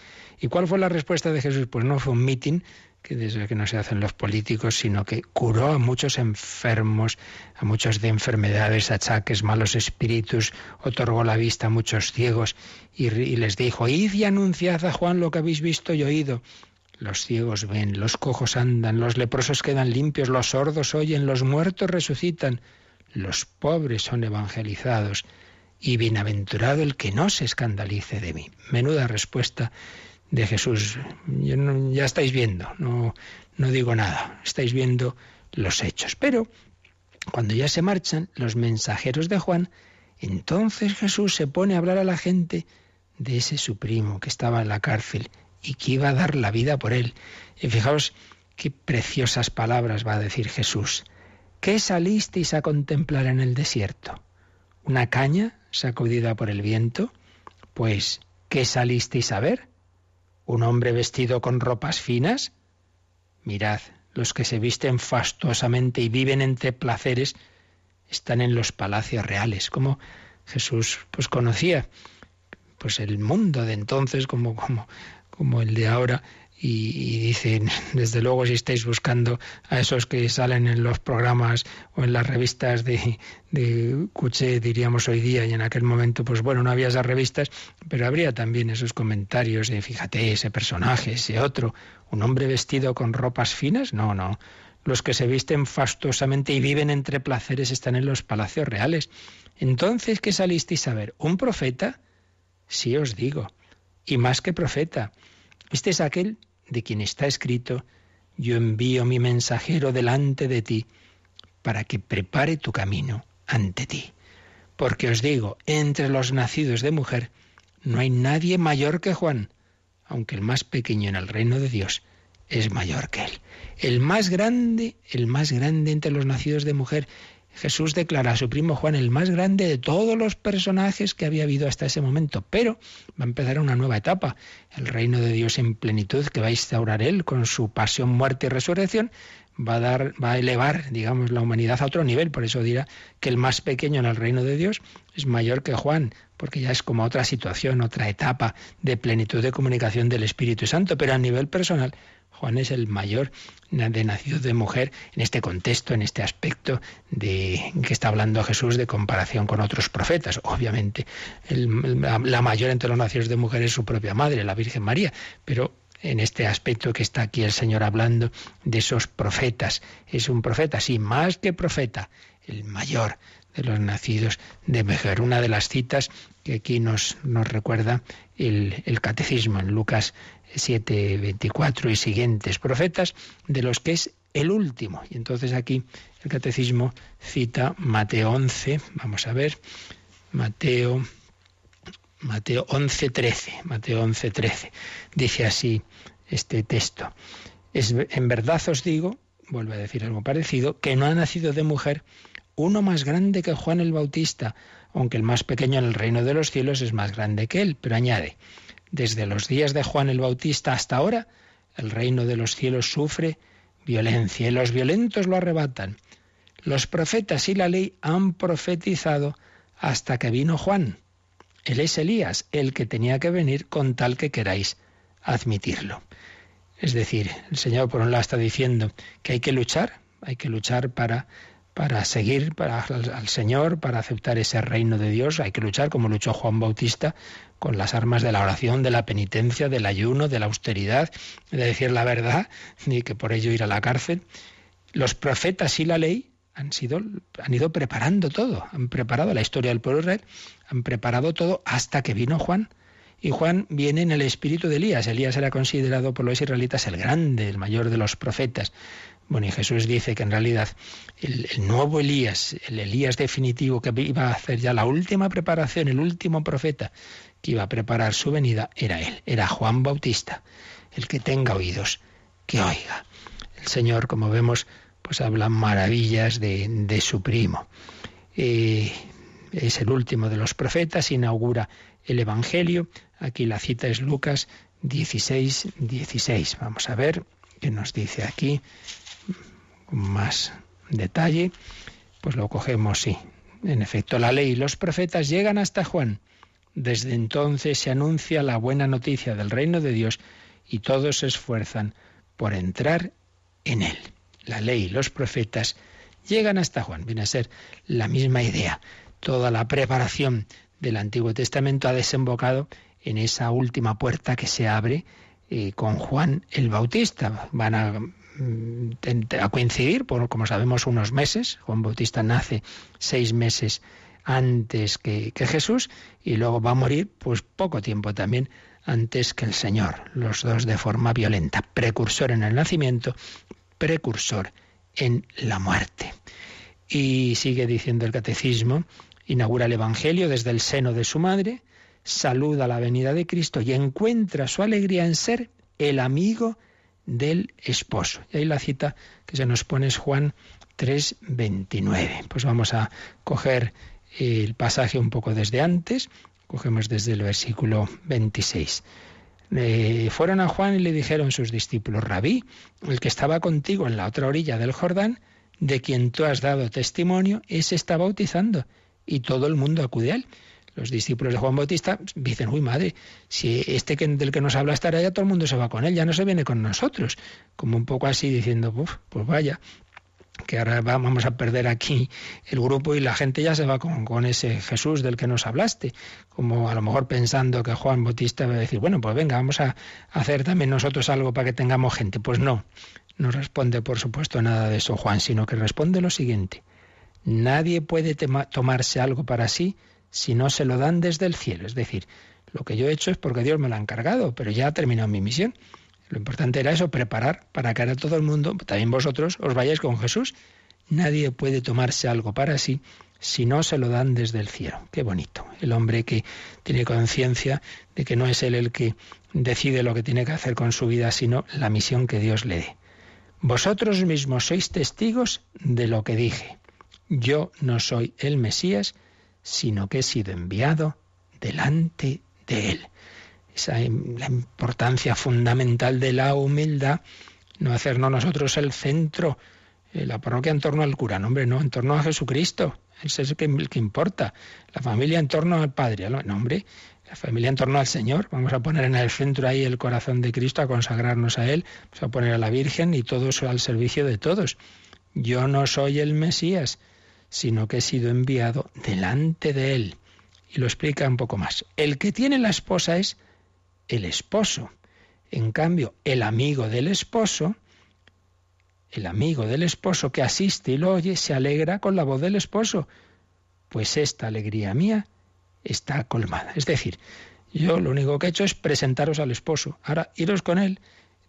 ¿Y cuál fue la respuesta de Jesús? Pues no fue un mitin, que desde que no se hacen los políticos, sino que curó a muchos enfermos, a muchos de enfermedades, achaques, malos espíritus, otorgó la vista a muchos ciegos y, y les dijo, id y anunciad a Juan lo que habéis visto y oído. Los ciegos ven, los cojos andan, los leprosos quedan limpios, los sordos oyen, los muertos resucitan, los pobres son evangelizados, y bienaventurado el que no se escandalice de mí. Menuda respuesta de Jesús. ya estáis viendo, no, no digo nada, estáis viendo los hechos. Pero cuando ya se marchan los mensajeros de Juan, entonces Jesús se pone a hablar a la gente de ese su primo que estaba en la cárcel y que iba a dar la vida por él. Y fijaos qué preciosas palabras va a decir Jesús. ¿Qué salisteis a contemplar en el desierto? ¿Una caña sacudida por el viento? Pues, ¿qué salisteis a ver? ¿Un hombre vestido con ropas finas? Mirad, los que se visten fastuosamente y viven entre placeres están en los palacios reales, como Jesús pues conocía pues el mundo de entonces como como como el de ahora y, dicen, desde luego, si estáis buscando a esos que salen en los programas o en las revistas de, de Cuché, diríamos hoy día, y en aquel momento, pues bueno, no había esas revistas, pero habría también esos comentarios de, fíjate, ese personaje, ese otro, un hombre vestido con ropas finas, no, no. Los que se visten fastuosamente y viven entre placeres están en los palacios reales. Entonces, ¿qué salisteis a ver? ¿Un profeta? Sí os digo, y más que profeta. Este es aquel de quien está escrito, yo envío mi mensajero delante de ti para que prepare tu camino ante ti. Porque os digo, entre los nacidos de mujer no hay nadie mayor que Juan, aunque el más pequeño en el reino de Dios es mayor que él. El más grande, el más grande entre los nacidos de mujer Jesús declara a su primo Juan el más grande de todos los personajes que había habido hasta ese momento, pero va a empezar una nueva etapa, el reino de Dios en plenitud que va a instaurar él con su pasión, muerte y resurrección, va a dar, va a elevar, digamos, la humanidad a otro nivel, por eso dirá que el más pequeño en el reino de Dios es mayor que Juan, porque ya es como otra situación, otra etapa de plenitud de comunicación del Espíritu Santo, pero a nivel personal Juan es el mayor de nacido de mujer en este contexto, en este aspecto de que está hablando Jesús de comparación con otros profetas. Obviamente, la mayor entre los nacidos de mujer es su propia madre, la Virgen María, pero en este aspecto que está aquí el Señor hablando de esos profetas. Es un profeta, sí, más que profeta, el mayor de los nacidos de mujer. Una de las citas que aquí nos, nos recuerda el, el catecismo en Lucas 7, 24 y siguientes profetas, de los que es el último. Y entonces aquí el catecismo cita Mateo 11, vamos a ver, Mateo, Mateo 11, 13, Mateo 11, 13. Dice así este texto. Es, en verdad os digo, vuelve a decir algo parecido, que no ha nacido de mujer uno más grande que Juan el Bautista, aunque el más pequeño en el reino de los cielos es más grande que él. Pero añade, desde los días de Juan el Bautista hasta ahora, el reino de los cielos sufre violencia y los violentos lo arrebatan. Los profetas y la ley han profetizado hasta que vino Juan. Él es Elías, el que tenía que venir con tal que queráis admitirlo. Es decir, el Señor por un lado está diciendo que hay que luchar, hay que luchar para para seguir para, al, Señor, para aceptar ese reino de Dios. Hay que luchar como luchó Juan Bautista con las armas de la oración, de la penitencia, del ayuno, de la austeridad, de decir la verdad, ni que por ello ir a la cárcel. Los profetas y la ley han sido han ido preparando todo, han preparado la historia del pueblo Israel, han preparado todo hasta que vino Juan. Y Juan viene en el espíritu de Elías. Elías era considerado por los israelitas el grande, el mayor de los profetas. Bueno, y Jesús dice que en realidad el, nuevo Elías, el Elías definitivo que iba a hacer ya la última preparación, el último profeta que iba a preparar su venida, era él, era Juan Bautista. El que tenga oídos, que oiga. El Señor, como vemos, pues habla maravillas de, su primo. Eh, es el último de los profetas, inaugura el Evangelio. Aquí la cita es Lucas 16, 16. Vamos a ver qué nos dice aquí más detalle, pues lo cogemos, sí. En efecto, la ley y los profetas llegan hasta Juan. Desde entonces se anuncia la buena noticia del reino de Dios y todos se esfuerzan por entrar en él. La ley y los profetas llegan hasta Juan. Viene a ser la misma idea. Toda la preparación del Antiguo Testamento ha desembocado en esa última puerta que se abre eh, con Juan el Bautista. Van a a coincidir como sabemos, unos meses. Juan Bautista nace seis meses antes que, Jesús y luego va a morir pues poco tiempo también antes que el Señor, los dos de forma violenta, precursor en el nacimiento, precursor en la muerte. Y sigue diciendo el catecismo, inaugura el Evangelio desde el seno de su madre, saluda la venida de Cristo y encuentra su alegría en ser el amigo del esposo. Y ahí la cita que se nos pone es Juan 3:29. Pues vamos a coger el pasaje un poco desde antes, cogemos desde el versículo 26. Eh, fueron a Juan y le dijeron sus discípulos, Rabí, el que estaba contigo en la otra orilla del Jordán, de quien tú has dado testimonio, ese está bautizando y todo el mundo acude a él. Los discípulos de Juan Bautista dicen, uy madre, si este del que nos habla estará allá, todo el mundo se va con él, ya no se viene con nosotros. Como un poco así diciendo, pues vaya, que ahora vamos a perder aquí el grupo y la gente ya se va con, con, ese Jesús del que nos hablaste, como a lo mejor pensando que Juan Bautista va a decir, bueno, pues venga, vamos a hacer también nosotros algo para que tengamos gente. Pues no, no responde por supuesto nada de eso Juan, sino que responde lo siguiente, nadie puede tomarse algo para sí si no se lo dan desde el cielo. Es decir, lo que yo he hecho es porque Dios me lo ha encargado, pero ya ha terminado mi misión. Lo importante era eso, preparar para que ahora todo el mundo, también vosotros, os vayáis con Jesús. Nadie puede tomarse algo para sí si no se lo dan desde el cielo. Qué bonito. El hombre que tiene conciencia de que no es él el que decide lo que tiene que hacer con su vida, sino la misión que Dios le dé. Vosotros mismos sois testigos de lo que dije. Yo no soy el Mesías, sino que he sido enviado delante de Él. Esa la importancia fundamental de la humildad, no hacernos nosotros el centro, eh, la parroquia en torno al cura, no, no, en torno a Jesucristo, ese es el que, importa, la familia en torno al Padre, no, hombre, la familia en torno al Señor, vamos a poner en el centro ahí el corazón de Cristo, a consagrarnos a Él, vamos a poner a la Virgen y todo eso al servicio de todos. Yo no soy el Mesías, sino que he sido enviado delante de él. Y lo explica un poco más. El que tiene la esposa es el esposo. En cambio, el amigo del esposo, el amigo del esposo que asiste y lo oye, se alegra con la voz del esposo, pues esta alegría mía está colmada. Es decir, yo lo único que he hecho es presentaros al esposo. Ahora, iros con él.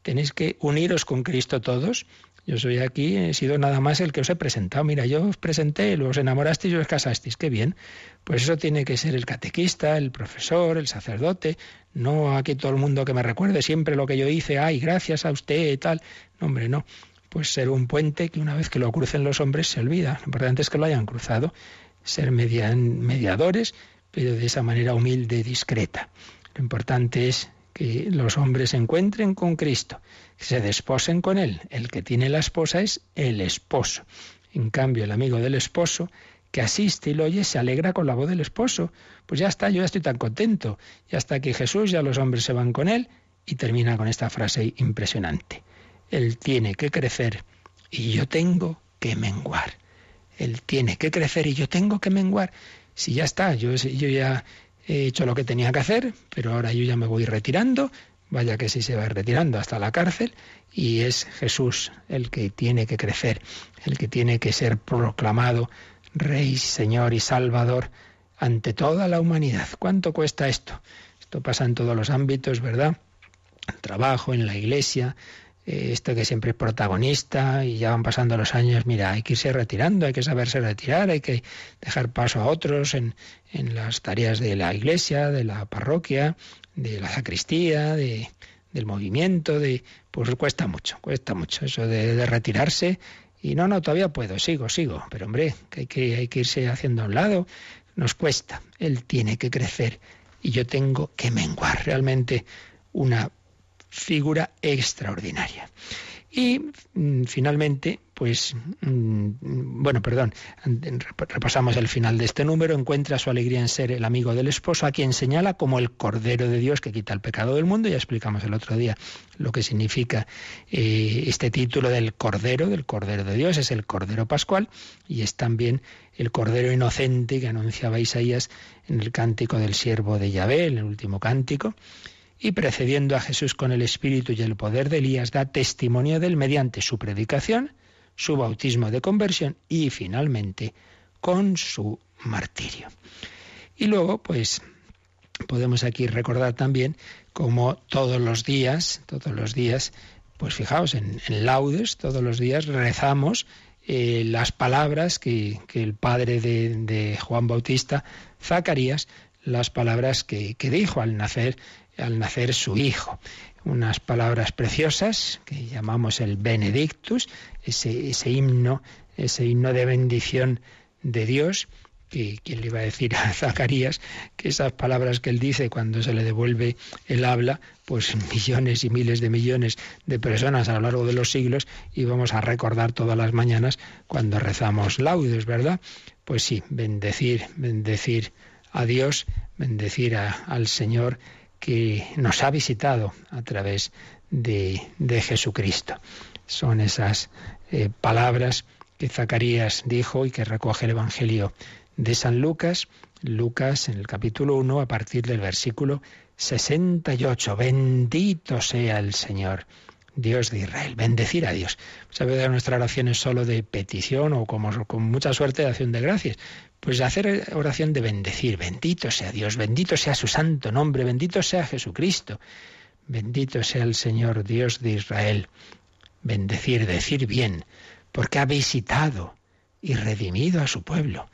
Tenéis que uniros con Cristo todos yo soy aquí, he sido nada más el que os he presentado. Mira, yo os presenté, los enamorasteis y os casasteis. Qué bien. Pues eso tiene que ser el catequista, el profesor, el sacerdote. No aquí todo el mundo que me recuerde siempre lo que yo hice. Ay, gracias a usted y tal. No, hombre, no. Pues ser un puente que una vez que lo crucen los hombres se olvida. Lo importante es que lo hayan cruzado. Ser mediadores, pero de esa manera humilde discreta. Lo importante es que los hombres se encuentren con Cristo, que se desposen con Él. El que tiene la esposa es el esposo. En cambio, el amigo del esposo que asiste y lo oye se alegra con la voz del esposo. Pues ya está, yo ya estoy tan contento. Ya está aquí Jesús, ya los hombres se van con Él y termina con esta frase impresionante. Él tiene que crecer y yo tengo que menguar. Él tiene que crecer y yo tengo que menguar. Si ya está, yo, yo ya he hecho lo que tenía que hacer, pero ahora yo ya me voy retirando, vaya que sí se va retirando hasta la cárcel, y es Jesús el que tiene que crecer, el que tiene que ser proclamado Rey, Señor y Salvador ante toda la humanidad. ¿Cuánto cuesta esto? Esto pasa en todos los ámbitos, ¿verdad? El trabajo, en la iglesia, eh, esto que siempre es protagonista y ya van pasando los años, mira, hay que irse retirando, hay que saberse retirar, hay que dejar paso a otros en, en las tareas de la iglesia, de la parroquia, de la sacristía, de, del movimiento, de pues cuesta mucho, cuesta mucho eso de, de, retirarse. Y no, no, todavía puedo, sigo, sigo, pero hombre, que hay que, hay que irse haciendo a un lado, nos cuesta, él tiene que crecer y yo tengo que menguar realmente una figura extraordinaria. Y mm, finalmente, pues, mm, bueno, perdón, repasamos el final de este número, encuentra su alegría en ser el amigo del esposo, a quien señala como el Cordero de Dios que quita el pecado del mundo. Ya explicamos el otro día lo que significa eh, este título del Cordero, del Cordero de Dios, es el Cordero Pascual y es también el Cordero Inocente que anunciaba Isaías en el cántico del siervo de Yahvé, en el último cántico y precediendo a Jesús con el Espíritu y el poder de Elías, da testimonio de él mediante su predicación, su bautismo de conversión y finalmente con su martirio. Y luego, pues, podemos aquí recordar también como todos los días, todos los días, pues fijaos, en, laudes, todos los días rezamos eh, las palabras que, el padre de, Juan Bautista, Zacarías, las palabras que, que, dijo al nacer al nacer su hijo. Unas palabras preciosas que llamamos el Benedictus, ese, ese himno, ese himno de bendición de Dios que quien le iba a decir a Zacarías que esas palabras que él dice cuando se le devuelve el habla, pues millones y miles de millones de personas a lo largo de los siglos íbamos a recordar todas las mañanas cuando rezamos laudes, ¿verdad? Pues sí, bendecir, bendecir a Dios, bendecir al Señor que nos ha visitado a través de, de Jesucristo. Son esas eh, palabras que Zacarías dijo y que recoge el Evangelio de San Lucas, Lucas en el capítulo 1 a partir del versículo 68. Bendito sea el Señor, Dios de Israel. Bendecir a Dios. Sabe de nuestra oración es solo de petición o como con mucha suerte de acción de gracias. Pues hacer oración de bendecir. Bendito sea Dios, bendito sea su santo nombre, bendito sea Jesucristo. Bendito sea el Señor Dios de Israel. Bendecir, decir bien, porque ha visitado y redimido a su pueblo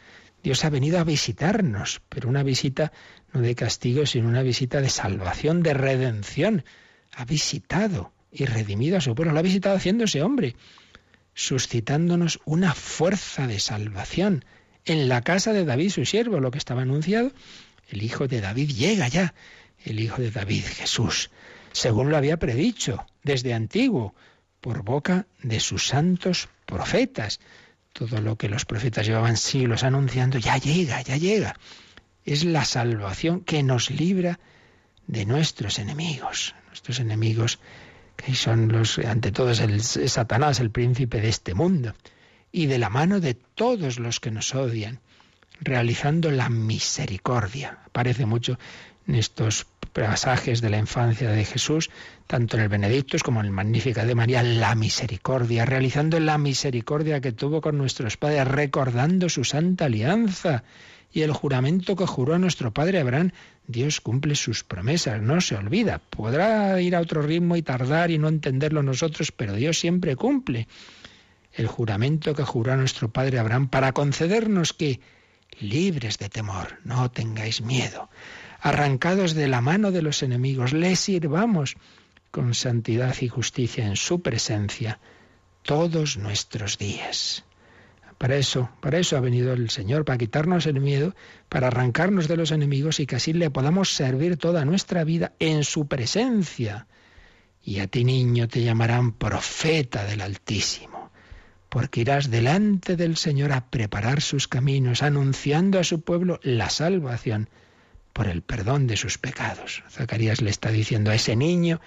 Dios ha venido a visitarnos, pero una visita no de castigo, sino una visita de salvación, de redención. Ha visitado y redimido a su pueblo, lo ha visitado haciéndose hombre, suscitándonos una fuerza de salvación. En la casa de David, su siervo, lo que estaba anunciado, el Hijo de David llega ya, el Hijo de David, Jesús, según lo había predicho desde antiguo, por boca de sus santos profetas todo lo que los profetas llevaban siglos anunciando, ya llega, ya llega. Es la salvación que nos libra de nuestros enemigos. Nuestros enemigos, que son los, ante todos, el, Satanás, el príncipe de este mundo, y de la mano de todos los que nos odian, realizando la misericordia. Aparece mucho en estos pasajes de la infancia de Jesús, tanto en el Benedictus como en el Magnífica de María, la misericordia, realizando la misericordia que tuvo con nuestros padres, recordando su santa alianza y el juramento que juró a nuestro padre Abraham. Dios cumple sus promesas, no se olvida. Podrá ir a otro ritmo y tardar y no entenderlo nosotros, pero Dios siempre cumple el juramento que juró a nuestro padre Abraham para concedernos que, libres de temor, no tengáis miedo arrancados de la mano de los enemigos, le sirvamos con santidad y justicia en su presencia todos nuestros días. Para eso, para eso ha venido el Señor, para quitarnos el miedo, para arrancarnos de los enemigos y que así le podamos servir toda nuestra vida en su presencia. Y a ti, niño, te llamarán profeta del Altísimo, porque irás delante del Señor a preparar sus caminos, anunciando a su pueblo la salvación por el perdón de sus pecados. Zacarías le está diciendo a ese niño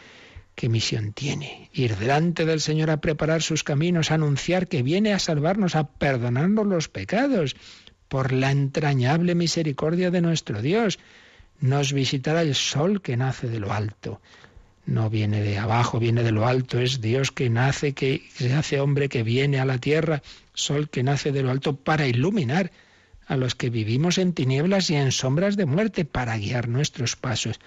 qué misión tiene. Ir delante del Señor a preparar sus caminos, a anunciar que viene a salvarnos, a perdonarnos los pecados, por la entrañable misericordia de nuestro Dios. Nos visitará el sol que nace de lo alto. No viene de abajo, viene de lo alto. Es Dios que nace, que se hace hombre, que viene a la tierra, sol que nace de lo alto para iluminar a los que vivimos en tinieblas y en sombras de muerte para guiar nuestros pasos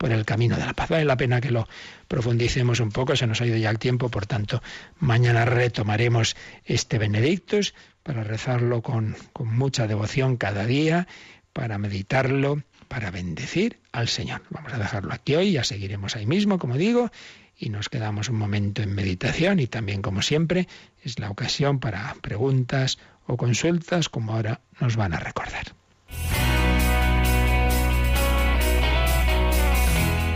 por el camino de la paz. Vale la pena que lo profundicemos un poco, se nos ha ido ya el tiempo, por tanto, mañana retomaremos este Benedictus para rezarlo con, con mucha devoción cada día, para meditarlo, para bendecir al Señor. Vamos a dejarlo aquí hoy, ya seguiremos ahí mismo, como digo, y nos quedamos un momento en meditación y también, como siempre, es la ocasión para preguntas o consultas como ahora nos van a recordar.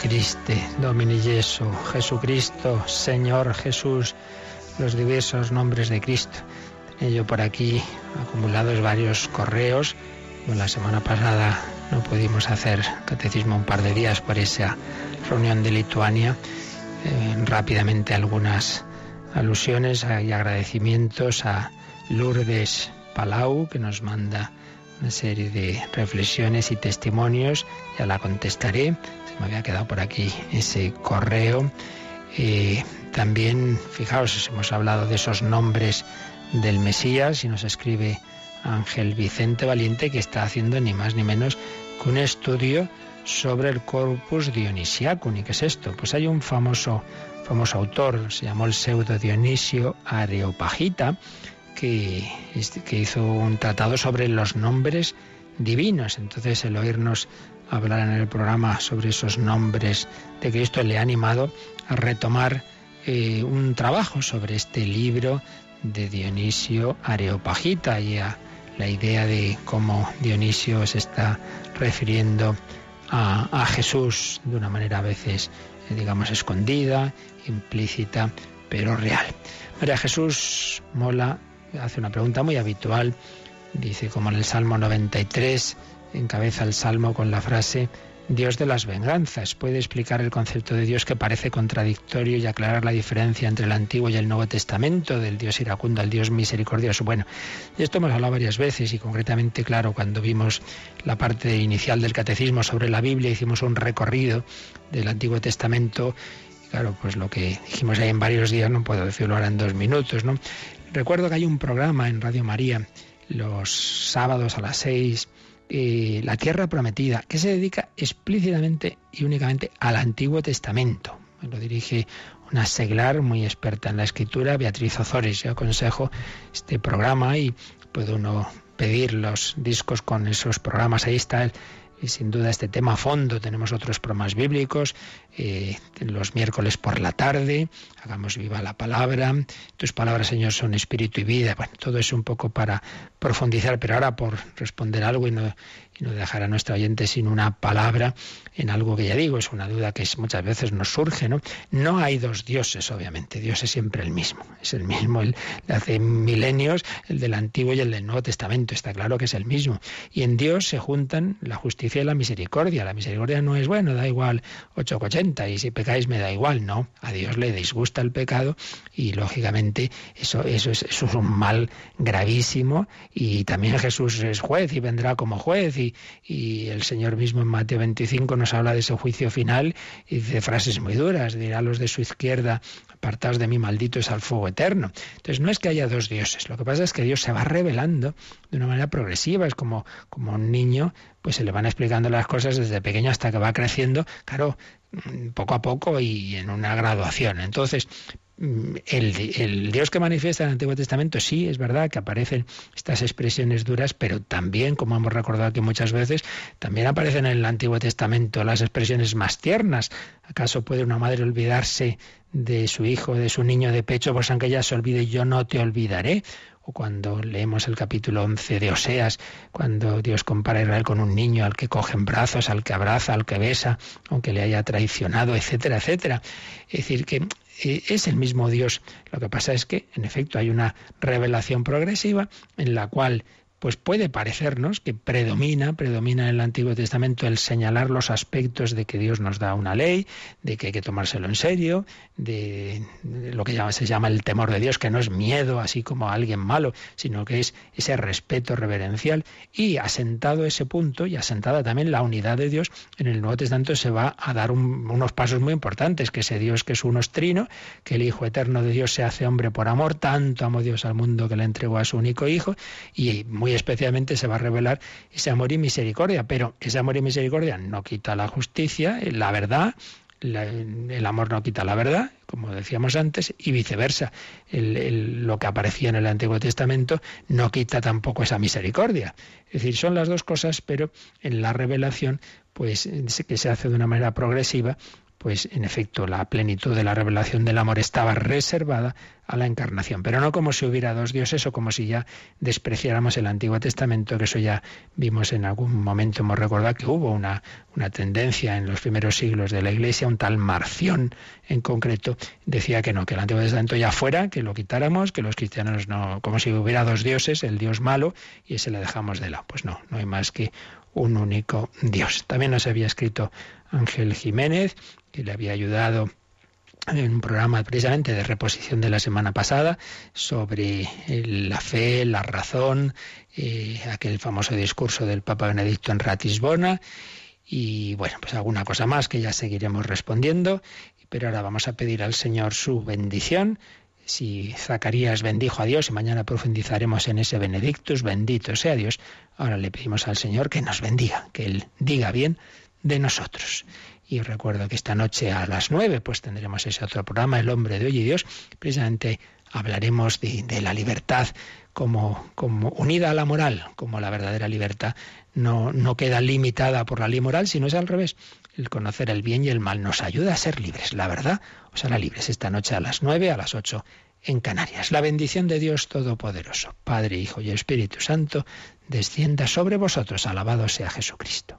Christe, Domini Jesu, Jesucristo, Señor Jesús, los diversos nombres de Cristo. Tenía yo por aquí acumulados varios correos. la semana pasada no pudimos hacer catecismo un par de días por esa reunión de Lituania. Eh, rápidamente algunas alusiones y agradecimientos a Lourdes Palau, que nos manda una serie de reflexiones y testimonios. Ya la contestaré. Me había quedado por aquí ese correo. Eh, también, fijaos, hemos hablado de esos nombres del Mesías y nos escribe Ángel Vicente Valiente que está haciendo ni más ni menos que un estudio sobre el corpus dionisiacum. ¿Y qué es esto? Pues hay un famoso, famoso autor, se llamó el pseudo Dionisio Areopagita, que, que hizo un tratado sobre los nombres divinos. Entonces el oírnos hablar en el programa sobre esos nombres de Cristo le ha animado a retomar eh, un trabajo sobre este libro de Dionisio Areopagita y a la idea de cómo Dionisio se está refiriendo a, Jesús de una manera a veces, eh, digamos, escondida, implícita, pero real. María Jesús Mola hace una pregunta muy habitual. Dice, como en el Salmo 93, encabeza el Salmo con la frase, Dios de las venganzas. Puede explicar el concepto de Dios que parece contradictorio y aclarar la diferencia entre el Antiguo y el Nuevo Testamento, del Dios iracundo al Dios misericordioso. Bueno, de esto hemos hablado varias veces y concretamente, claro, cuando vimos la parte inicial del catecismo sobre la Biblia, hicimos un recorrido del Antiguo Testamento. Claro, pues lo que dijimos ahí en varios días no puedo decirlo ahora en dos minutos, ¿no? Recuerdo que hay un programa en Radio María los sábados a las seis la tierra prometida, que se dedica explícitamente y únicamente al Antiguo Testamento. Lo dirige una seglar muy experta en la escritura, Beatriz Ozores. Yo aconsejo este programa y puede uno pedir los discos con esos programas. Ahí está y sin duda este tema a fondo. Tenemos otros programas bíblicos eh, los miércoles por la tarde. Hagamos viva la palabra. Tus palabras, Señor, son espíritu y vida. Bueno, todo es un poco para profundizar, pero ahora por responder algo y no, y no dejar a nuestro oyente sin una palabra en algo que ya digo, es una duda que muchas veces nos surge, ¿no? No hay dos dioses, obviamente, Dios es siempre el mismo, es el mismo el de hace milenios, el del Antiguo y el del Nuevo Testamento, está claro que es el mismo. Y en Dios se juntan la justicia y la misericordia. La misericordia no es, bueno, da igual 880 y si pecáis me da igual, no, a Dios le disgusta el pecado y lógicamente eso, eso, es, eso es un mal gravísimo y también Jesús es juez y vendrá como juez el Señor mismo en Mateo 25 nos habla de ese juicio final y dice frases muy duras, dirá los de su izquierda, apartados de mí, maldito es al fuego eterno. Entonces no es que haya dos dioses, lo que pasa es que Dios se va revelando de una manera progresiva, es como, como un niño, pues se le van explicando las cosas desde pequeño hasta que va creciendo, claro, poco a poco y en una graduación. Entonces, Mm, el, Dios que manifiesta en el Antiguo Testamento, sí, es verdad que aparecen estas expresiones duras, pero también, como hemos recordado aquí muchas veces, también aparecen en el Antiguo Testamento las expresiones más tiernas. ¿Acaso puede una madre olvidarse de su hijo, de su niño de pecho, pues aunque ella se olvide, yo no te olvidaré? O cuando leemos el capítulo 11 de Oseas, cuando Dios compara a Israel con un niño al que coge en brazos, al que abraza, al que besa, aunque le haya traicionado, etcétera, etcétera. Es decir, que eh, es el mismo Dios. Lo que pasa es que, en efecto, hay una revelación progresiva en la cual pues puede parecernos que predomina, predomina en el Antiguo Testamento el señalar los aspectos de que Dios nos da una ley, de que hay que tomárselo en serio, de, lo que se llama el temor de Dios, que no es miedo así como a alguien malo, sino que es ese respeto reverencial. Y asentado ese punto y asentada también la unidad de Dios, en el Nuevo Testamento se va a dar unos pasos muy importantes, que ese Dios que es un ostrino, que el Hijo Eterno de Dios se hace hombre por amor, tanto amó Dios al mundo que le entregó a su único Hijo, y muy especialmente se va a revelar ese amor y misericordia, pero ese amor y misericordia no quita la justicia, la verdad, el amor no quita la verdad, como decíamos antes, y viceversa. lo que aparecía en el Antiguo Testamento no quita tampoco esa misericordia. Es decir, son las dos cosas, pero en la revelación, pues que se hace de una manera progresiva, pues en efecto la plenitud de la revelación del amor estaba reservada a la encarnación, pero no como si hubiera dos dioses o como si ya despreciáramos el Antiguo Testamento, que eso ya vimos en algún momento, hemos recordado que hubo una, una tendencia en los primeros siglos de la Iglesia, un tal Marción en concreto, decía que no, que el Antiguo Testamento ya fuera, que lo quitáramos, que los cristianos no, como si hubiera dos dioses, el Dios malo, y ese le dejamos de lado. Pues no, no hay más que un único Dios. También nos había escrito Ángel Jiménez, que le había ayudado en un programa precisamente de reposición de la semana pasada sobre la fe, la razón, eh, aquel famoso discurso del Papa Benedicto en Ratisbona y bueno, pues alguna cosa más que ya seguiremos respondiendo, pero ahora vamos a pedir al Señor su bendición. Si Zacarías bendijo a Dios y mañana profundizaremos en ese Benedictus, bendito sea Dios, ahora le pedimos al Señor que nos bendiga, que Él diga bien de nosotros. Y recuerdo que esta noche a las nueve pues tendremos ese otro programa, El hombre de hoy y Dios. Precisamente hablaremos de, la libertad como, como, unida a la moral, como la verdadera libertad no, no queda limitada por la ley moral, sino es al revés. El conocer el bien y el mal nos ayuda a ser libres. La verdad os hará libres esta noche a las nueve, a las ocho en Canarias. La bendición de Dios Todopoderoso, Padre, Hijo y Espíritu Santo, descienda sobre vosotros. Alabado sea Jesucristo.